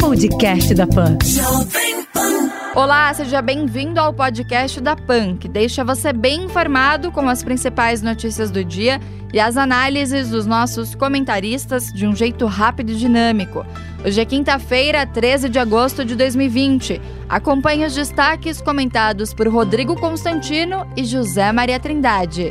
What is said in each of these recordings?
Podcast da Pan. Olá, seja bem-vindo ao podcast da PAN, que deixa você bem informado com as principais notícias do dia e as análises dos nossos comentaristas de um jeito rápido e dinâmico. Hoje é quinta-feira, 13 de agosto de 2020. Acompanhe os destaques comentados por Rodrigo Constantino e José Maria Trindade.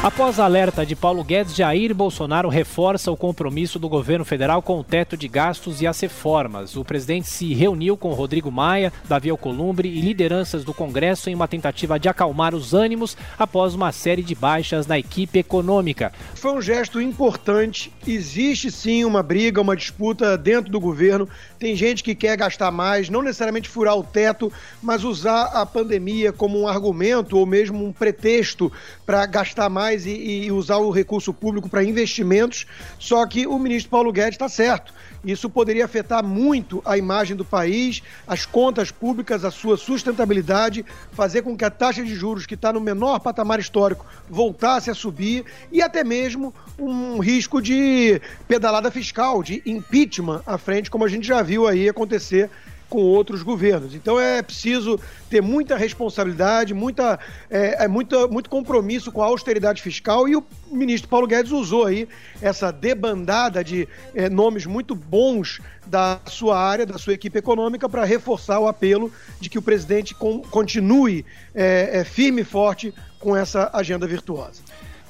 Após alerta de Paulo Guedes, Jair Bolsonaro reforça o compromisso do governo federal com o teto de gastos e as reformas. O presidente se reuniu com Rodrigo Maia, Davi Alcolumbre e lideranças do Congresso em uma tentativa de acalmar os ânimos após uma série de baixas na equipe econômica. Foi um gesto importante. Existe sim uma briga, uma disputa dentro do governo. Tem gente que quer gastar mais, não necessariamente furar o teto, mas usar a pandemia como um argumento ou mesmo um pretexto para gastar mais mais e, e usar o recurso público para investimentos. Só que o ministro Paulo Guedes está certo. Isso poderia afetar muito a imagem do país, as contas públicas, a sua sustentabilidade, fazer com que a taxa de juros, que está no menor patamar histórico, voltasse a subir e até mesmo um risco de pedalada fiscal, de impeachment à frente, como a gente já viu aí acontecer com outros governos. Então é preciso ter muita responsabilidade, muita, é, é muito, muito compromisso com a austeridade fiscal e o ministro Paulo Guedes usou aí essa debandada de é, nomes muito bons da sua área, da sua equipe econômica, para reforçar o apelo de que o presidente com, continue é, é, firme e forte com essa agenda virtuosa.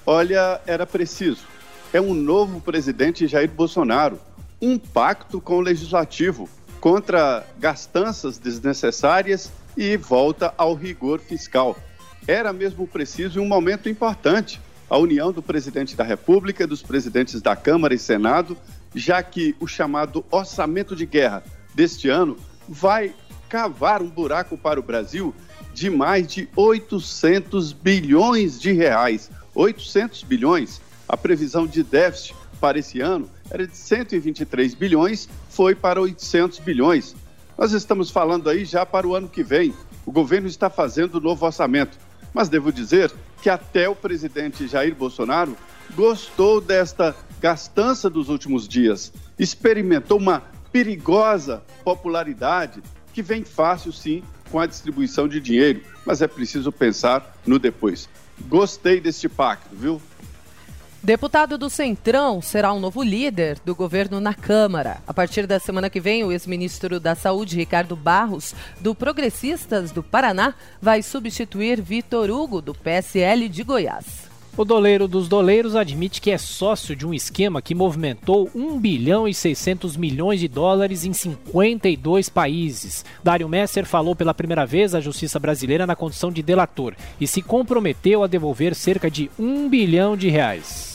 Olha, era preciso. É um novo presidente Jair Bolsonaro, um pacto com o legislativo contra gastanças desnecessárias e volta ao rigor fiscal. Era mesmo preciso um momento importante a união do presidente da República, dos presidentes da Câmara e Senado, já que o chamado orçamento de guerra deste ano vai cavar um buraco para o Brasil de mais de 800 bilhões de reais. 800 bilhões. A previsão de déficit para esse ano era de 123 bilhões, foi para 800 bilhões. Nós estamos falando aí já para o ano que vem. O governo está fazendo o novo orçamento. Mas devo dizer que até o presidente Jair Bolsonaro gostou desta gastança dos últimos dias. Experimentou uma perigosa popularidade que vem fácil, sim, com a distribuição de dinheiro, mas é preciso pensar no depois. Gostei deste pacto, viu? Deputado do Centrão será o um novo líder do governo na Câmara. A partir da semana que vem, o ex-ministro da Saúde, Ricardo Barros, do Progressistas do Paraná, vai substituir Vitor Hugo, do PSL de Goiás. O doleiro dos doleiros admite que é sócio de um esquema que movimentou 1 bilhão e 600 milhões de dólares em 52 países. Dário Messer falou pela primeira vez à justiça brasileira na condição de delator e se comprometeu a devolver cerca de 1 bilhão de reais.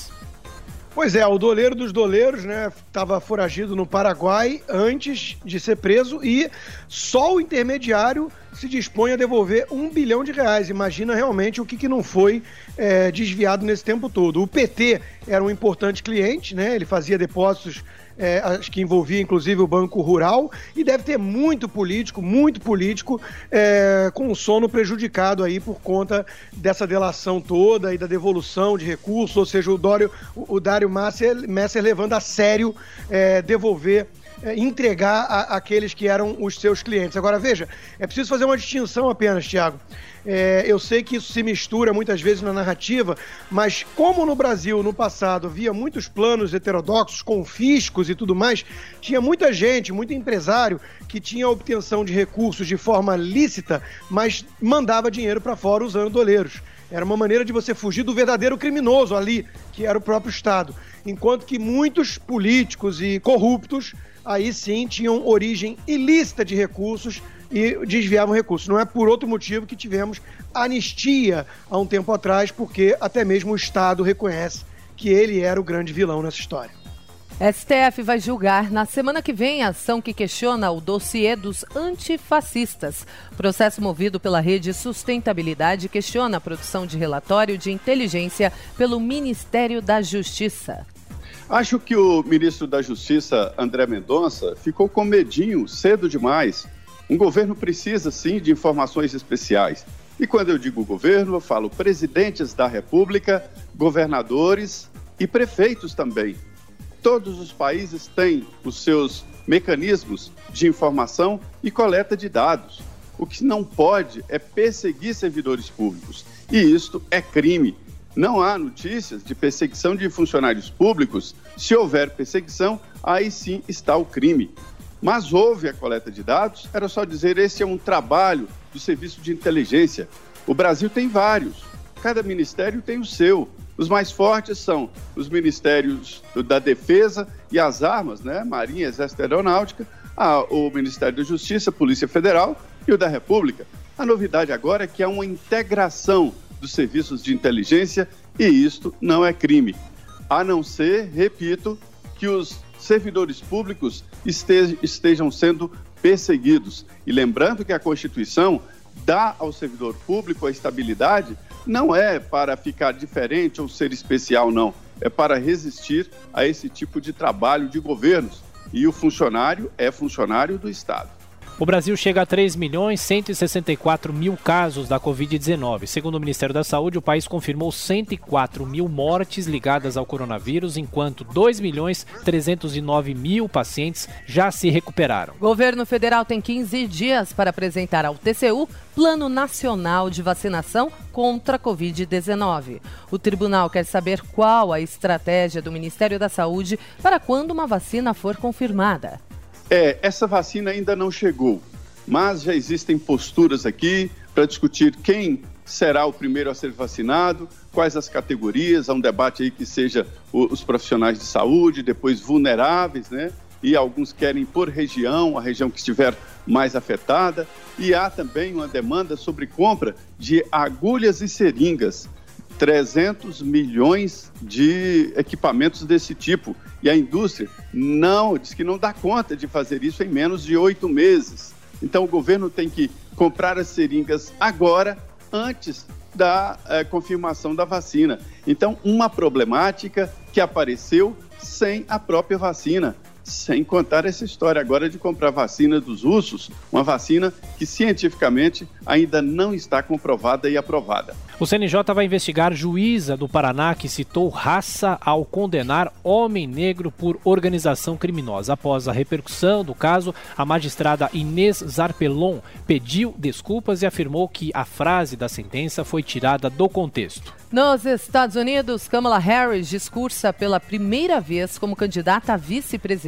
Pois é, o doleiro dos doleiros, né, estava foragido no Paraguai antes de ser preso e só o intermediário se dispõe a devolver um bilhão de reais. Imagina realmente o que, que não foi é, desviado nesse tempo todo. O PT era um importante cliente, né? Ele fazia depósitos é, acho que envolvia inclusive o Banco Rural, e deve ter muito político, muito político, é, com o sono prejudicado aí por conta dessa delação toda e da devolução de recursos, ou seja, o, Dório, o, Dário Messer, Messer levando a sério é, devolver entregar a, aqueles que eram os seus clientes. Agora, veja, é preciso fazer uma distinção apenas, Tiago. É, eu sei que isso se mistura muitas vezes na narrativa, mas como no Brasil, no passado, havia muitos planos heterodoxos, confiscos e tudo mais, tinha muita gente, muito empresário que tinha obtenção de recursos de forma lícita, mas mandava dinheiro para fora usando doleiros. Era uma maneira de você fugir do verdadeiro criminoso ali, que era o próprio Estado. Enquanto que muitos políticos e corruptos aí sim tinham origem ilícita de recursos e desviavam recursos. Não é por outro motivo que tivemos anistia há um tempo atrás, porque até mesmo o Estado reconhece que ele era o grande vilão nessa história. STF vai julgar na semana que vem a ação que questiona o dossiê dos antifascistas. Processo movido pela Rede Sustentabilidade questiona a produção de relatório de inteligência pelo Ministério da Justiça. Acho que o ministro da Justiça, André Mendonça, ficou com medinho cedo demais. Um governo precisa, sim, de informações especiais. E quando eu digo governo, eu falo presidentes da República, governadores e prefeitos também. Todos os países têm os seus mecanismos de informação e coleta de dados. O que não pode é perseguir servidores públicos. E isto é crime. Não há notícias de perseguição de funcionários públicos. Se houver perseguição, aí sim está o crime. Mas houve a coleta de dados, era só dizer esse é um trabalho do serviço de inteligência. O Brasil tem vários, cada ministério tem o seu. Os mais fortes são os ministérios da Defesa e as Armas, né? Marinha, Exército e Aeronáutica, a, o Ministério da Justiça, Polícia Federal e o da República. A novidade agora é que há uma integração dos serviços de inteligência e isto não é crime. A não ser, repito, que os servidores públicos estejam sendo perseguidos. E lembrando que a Constituição dá ao servidor público a estabilidade, não é para ficar diferente ou ser especial, não. É para resistir a esse tipo de trabalho de governos. E o funcionário é funcionário do Estado. O Brasil chega a 3 milhões 164 mil casos da Covid-19. Segundo o Ministério da Saúde, o país confirmou 104 mil mortes ligadas ao coronavírus, enquanto 2 milhões 309 mil pacientes já se recuperaram. O governo federal tem 15 dias para apresentar ao TCU Plano Nacional de Vacinação contra a Covid-19. O tribunal quer saber qual a estratégia do Ministério da Saúde para quando uma vacina for confirmada. É, essa vacina ainda não chegou, mas já existem posturas aqui para discutir quem será o primeiro a ser vacinado, quais as categorias, há um debate aí que seja os profissionais de saúde, depois vulneráveis, né? E alguns querem por região, a região que estiver mais afetada, e há também uma demanda sobre compra de agulhas e seringas. 300 milhões de equipamentos desse tipo. E a indústria não, diz que não dá conta de fazer isso em menos de oito meses. Então o governo tem que comprar as seringas agora, antes da é, confirmação da vacina. Então, uma problemática que apareceu sem a própria vacina. Sem contar essa história agora de comprar vacina dos ursos, uma vacina que cientificamente ainda não está comprovada e aprovada. O CNJ vai investigar juíza do Paraná que citou raça ao condenar homem negro por organização criminosa. Após a repercussão do caso, a magistrada Inês Zarpelon pediu desculpas e afirmou que a frase da sentença foi tirada do contexto. Nos Estados Unidos, Kamala Harris discursa pela primeira vez como candidata à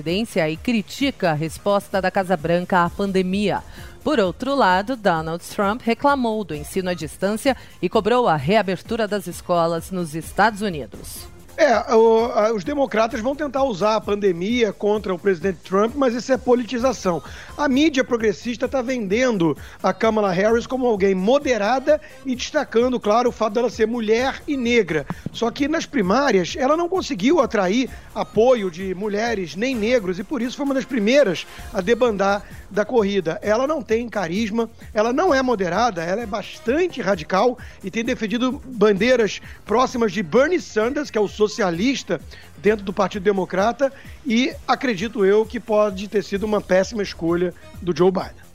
vice-presidência e critica a resposta da Casa Branca à pandemia. Por outro lado, Donald Trump reclamou do ensino à distância e cobrou a reabertura das escolas nos Estados Unidos. É, o, os democratas vão tentar usar a pandemia contra o presidente Trump, mas isso é politização. A mídia progressista está vendendo a Kamala Harris como alguém moderada e destacando, claro, o fato dela ser mulher e negra. Só que nas primárias ela não conseguiu atrair apoio de mulheres nem negros e por isso foi uma das primeiras a debandar da corrida. Ela não tem carisma, ela não é moderada, ela é bastante radical e tem defendido bandeiras próximas de Bernie Sanders, que é o socialista dentro do Partido Democrata, e acredito eu que pode ter sido uma péssima escolha do Joe Biden.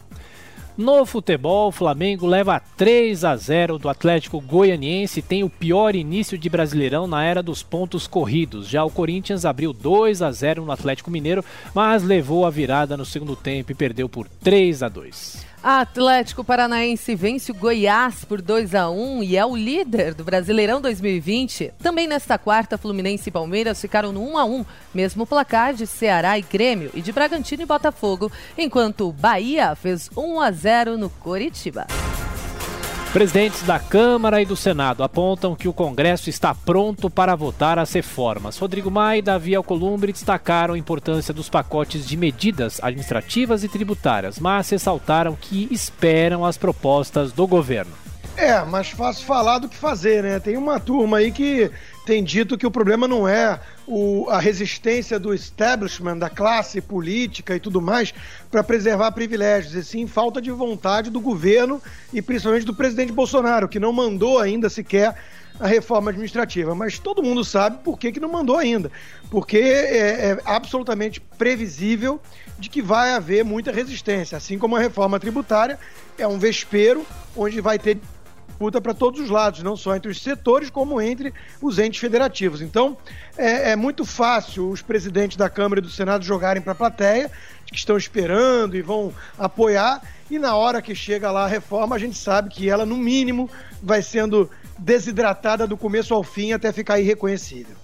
No futebol, o Flamengo leva 3 a 0 do Atlético Goianiense e tem o pior início de Brasileirão na era dos pontos corridos. Já o Corinthians abriu 2 a 0 no Atlético Mineiro, mas levou a virada no segundo tempo e perdeu por 3 a 2. Atlético Paranaense vence o Goiás por 2 a 1 e é o líder do Brasileirão 2020. Também nesta quarta, Fluminense e Palmeiras ficaram no 1 a 1, mesmo placar de Ceará e Grêmio e de Bragantino e Botafogo, enquanto o Bahia fez 1 a 0 no Coritiba. Presidentes da Câmara e do Senado apontam que o Congresso está pronto para votar as reformas. Rodrigo Maia e Davi Alcolumbre destacaram a importância dos pacotes de medidas administrativas e tributárias, mas ressaltaram que esperam as propostas do governo. É, mais fácil falar do que fazer, né? Tem uma turma aí que tem dito que o problema não é o, a resistência do establishment, da classe política e tudo mais, para preservar privilégios, e sim falta de vontade do governo e principalmente do presidente Bolsonaro, que não mandou ainda sequer a reforma administrativa. Mas todo mundo sabe por que, que não mandou ainda. Porque é, é absolutamente previsível de que vai haver muita resistência. Assim como a reforma tributária é um vespeiro onde vai ter disputa para todos os lados, não só entre os setores, como entre os entes federativos. Então, é, é muito fácil os presidentes da Câmara e do Senado jogarem para a plateia, que estão esperando e vão apoiar, e na hora que chega lá a reforma, a gente sabe que ela, no mínimo, vai sendo desidratada do começo ao fim até ficar irreconhecível.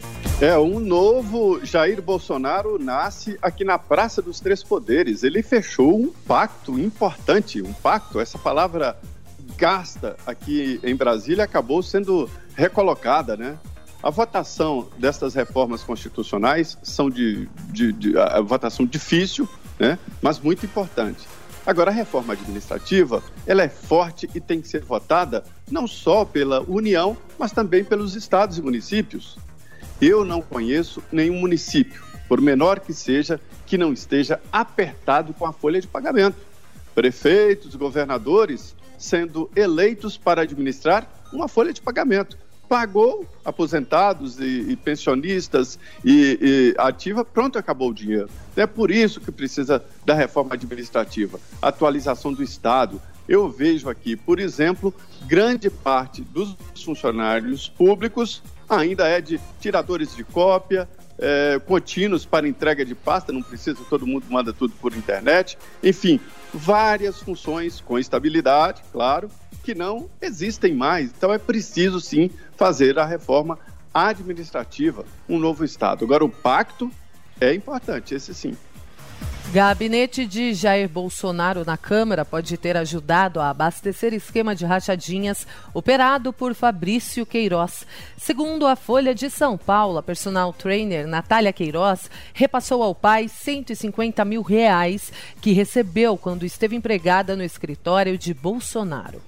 É, um novo Jair Bolsonaro nasce aqui na Praça dos Três Poderes. Ele fechou um pacto importante, um pacto, essa palavra gasta aqui em Brasília acabou sendo recolocada, né? A votação destas reformas constitucionais são de, de, de a votação difícil, né? Mas muito importante. Agora, a reforma administrativa, ela é forte e tem que ser votada não só pela União, mas também pelos estados e municípios. Eu não conheço nenhum município, por menor que seja, que não esteja apertado com a folha de pagamento. Prefeitos, governadores sendo eleitos para administrar uma folha de pagamento. Pagou aposentados e, e pensionistas e, e, ativa, pronto, acabou o dinheiro. É por isso que precisa da reforma administrativa, atualização do Estado. Eu vejo aqui, por exemplo, grande parte dos funcionários públicos ainda é de tiradores de cópia, é, contínuos para entrega de pasta, não precisa, todo mundo manda tudo por internet. Enfim, várias funções com estabilidade, claro, que não existem mais. Então é preciso sim fazer a reforma administrativa, um novo Estado. Agora, o pacto é importante, esse sim. Gabinete de Jair Bolsonaro na Câmara pode ter ajudado a abastecer esquema de rachadinhas operado por Fabrício Queiroz. Segundo a Folha de São Paulo, a personal trainer Natália Queiroz repassou ao pai 150 mil reais que recebeu quando esteve empregada no escritório de Bolsonaro.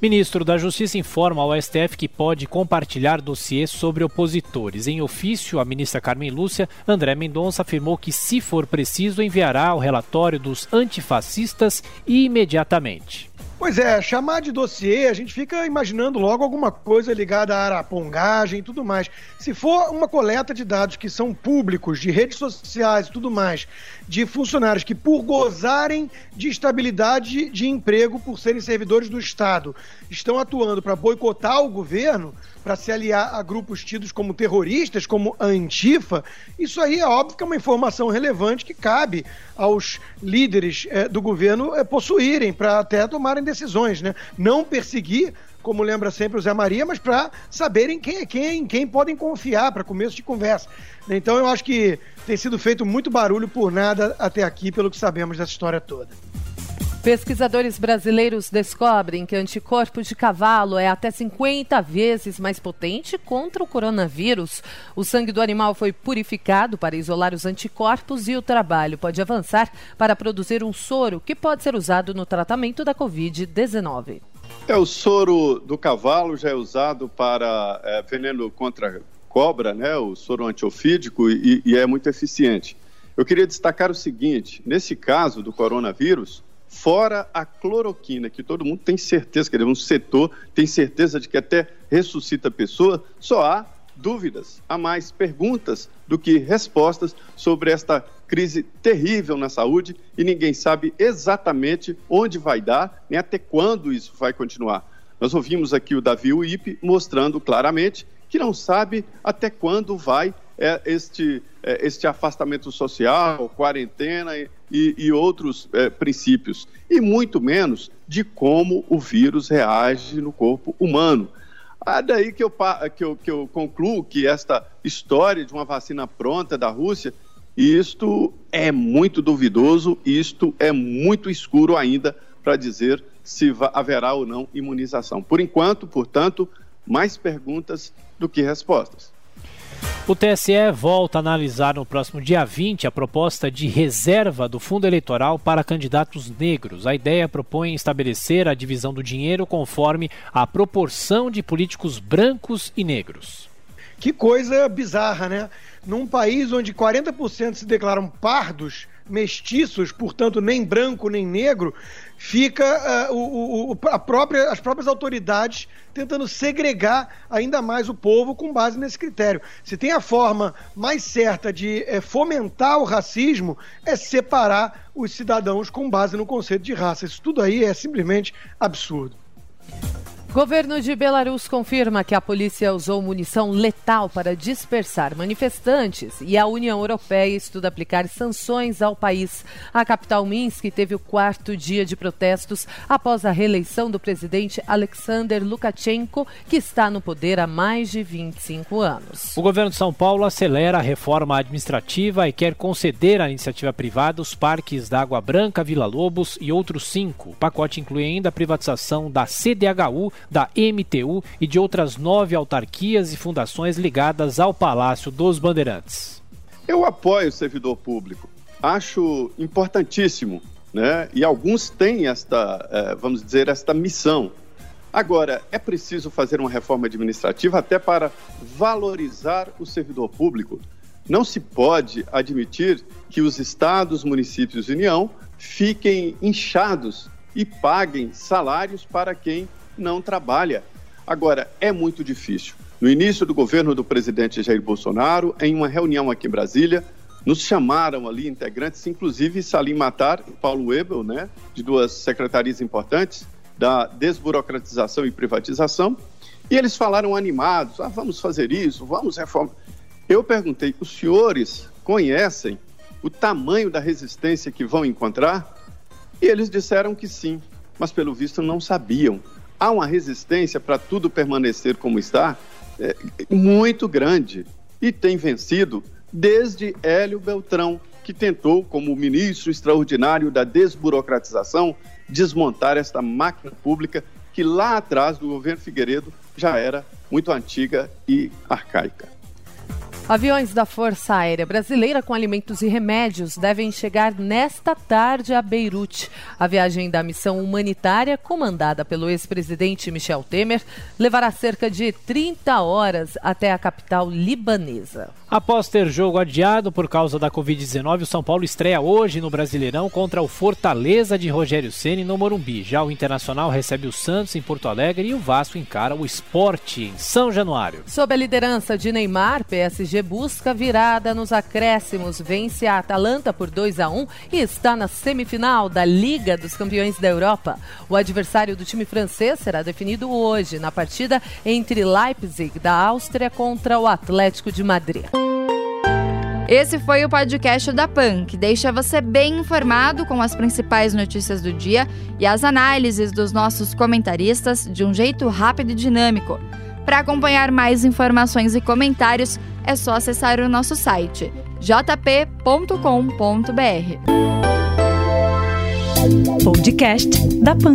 Ministro da Justiça informa ao STF que pode compartilhar dossiês sobre opositores. Em ofício, a ministra Carmen Lúcia, André Mendonça afirmou que, se for preciso, enviará o relatório dos antifascistas imediatamente. Pois é, chamar de dossiê, a gente fica imaginando logo alguma coisa ligada à arapongagem e tudo mais. Se for uma coleta de dados que são públicos, de redes sociais e tudo mais, de funcionários que, por gozarem de estabilidade de emprego, por serem servidores do Estado, estão atuando para boicotar o governo, para se aliar a grupos tidos como terroristas, como a Antifa, isso aí é óbvio que é uma informação relevante que cabe aos líderes é, do governo é, possuírem para até tomarem decisões, né? Não perseguir como lembra sempre o Zé Maria, mas para saberem quem é quem, quem podem confiar para começo de conversa. Então eu acho que tem sido feito muito barulho por nada até aqui, pelo que sabemos dessa história toda. Pesquisadores brasileiros descobrem que anticorpo de cavalo é até 50 vezes mais potente contra o coronavírus. O sangue do animal foi purificado para isolar os anticorpos e o trabalho pode avançar para produzir um soro que pode ser usado no tratamento da Covid-19. É, o soro do cavalo já é usado para é, veneno contra cobra, né? O soro antiofídico e, e é muito eficiente. Eu queria destacar o seguinte: nesse caso do coronavírus, fora a cloroquina, que todo mundo tem certeza, que é um setor tem certeza de que até ressuscita a pessoa, só há dúvidas, há mais perguntas do que respostas sobre esta crise terrível na saúde e ninguém sabe exatamente onde vai dar, nem até quando isso vai continuar. Nós ouvimos aqui o Davi Uip mostrando claramente que não sabe até quando vai é, este, é, este afastamento social, quarentena e, e outros é, princípios, e muito menos de como o vírus reage no corpo humano. É daí que eu, que, eu, que eu concluo que esta história de uma vacina pronta da Rússia, isto é muito duvidoso, isto é muito escuro ainda para dizer se haverá ou não imunização. Por enquanto, portanto, mais perguntas do que respostas. O TSE volta a analisar no próximo dia 20 a proposta de reserva do fundo eleitoral para candidatos negros. A ideia propõe estabelecer a divisão do dinheiro conforme a proporção de políticos brancos e negros. Que coisa bizarra, né? Num país onde 40% se declaram pardos, mestiços, portanto nem branco nem negro, fica uh, o, o, a própria, as próprias autoridades tentando segregar ainda mais o povo com base nesse critério. Se tem a forma mais certa de é, fomentar o racismo, é separar os cidadãos com base no conceito de raça. Isso tudo aí é simplesmente absurdo. Governo de Belarus confirma que a polícia usou munição letal para dispersar manifestantes e a União Europeia estuda aplicar sanções ao país. A capital Minsk teve o quarto dia de protestos após a reeleição do presidente Alexander Lukashenko, que está no poder há mais de 25 anos. O governo de São Paulo acelera a reforma administrativa e quer conceder à iniciativa privada os parques da Água Branca, Vila Lobos e outros cinco. O pacote inclui ainda a privatização da CDHU da MTU e de outras nove autarquias e fundações ligadas ao Palácio dos Bandeirantes. Eu apoio o servidor público. Acho importantíssimo, né? E alguns têm esta, eh, vamos dizer, esta missão. Agora, é preciso fazer uma reforma administrativa até para valorizar o servidor público. Não se pode admitir que os estados, municípios e União fiquem inchados e paguem salários para quem não trabalha. Agora, é muito difícil. No início do governo do presidente Jair Bolsonaro, em uma reunião aqui em Brasília, nos chamaram ali integrantes, inclusive Salim Matar e Paulo Ebel, né, de duas secretarias importantes, da desburocratização e privatização, e eles falaram animados: ah, vamos fazer isso, vamos reformar. Eu perguntei: os senhores conhecem o tamanho da resistência que vão encontrar? E eles disseram que sim, mas pelo visto não sabiam há uma resistência para tudo permanecer como está é, muito grande e tem vencido desde Hélio Beltrão, que tentou, como ministro extraordinário da desburocratização, desmontar esta máquina pública que lá atrás do governo Figueiredo já era muito antiga e arcaica. Aviões da Força Aérea Brasileira com alimentos e remédios devem chegar nesta tarde a Beirute. A viagem da missão humanitária, comandada pelo ex-presidente Michel Temer, levará cerca de 30 horas até a capital libanesa. Após ter jogo adiado por causa da Covid-19, o São Paulo estreia hoje no Brasileirão contra o Fortaleza de Rogério Ceni no Morumbi. Já o Internacional recebe o Santos em Porto Alegre e o Vasco encara o Esporte em São Januário. Sob a liderança de Neymar, Busca virada nos acréscimos, vence a Atalanta por 2 a 1 e está na semifinal da Liga dos Campeões da Europa. O adversário do time francês será definido hoje na partida entre Leipzig da Áustria contra o Atlético de Madrid. Esse foi o podcast da PAN, que deixa você bem informado com as principais notícias do dia e as análises dos nossos comentaristas de um jeito rápido e dinâmico. Para acompanhar mais informações e comentários, é só acessar o nosso site jp.com.br. Podcast da PAN.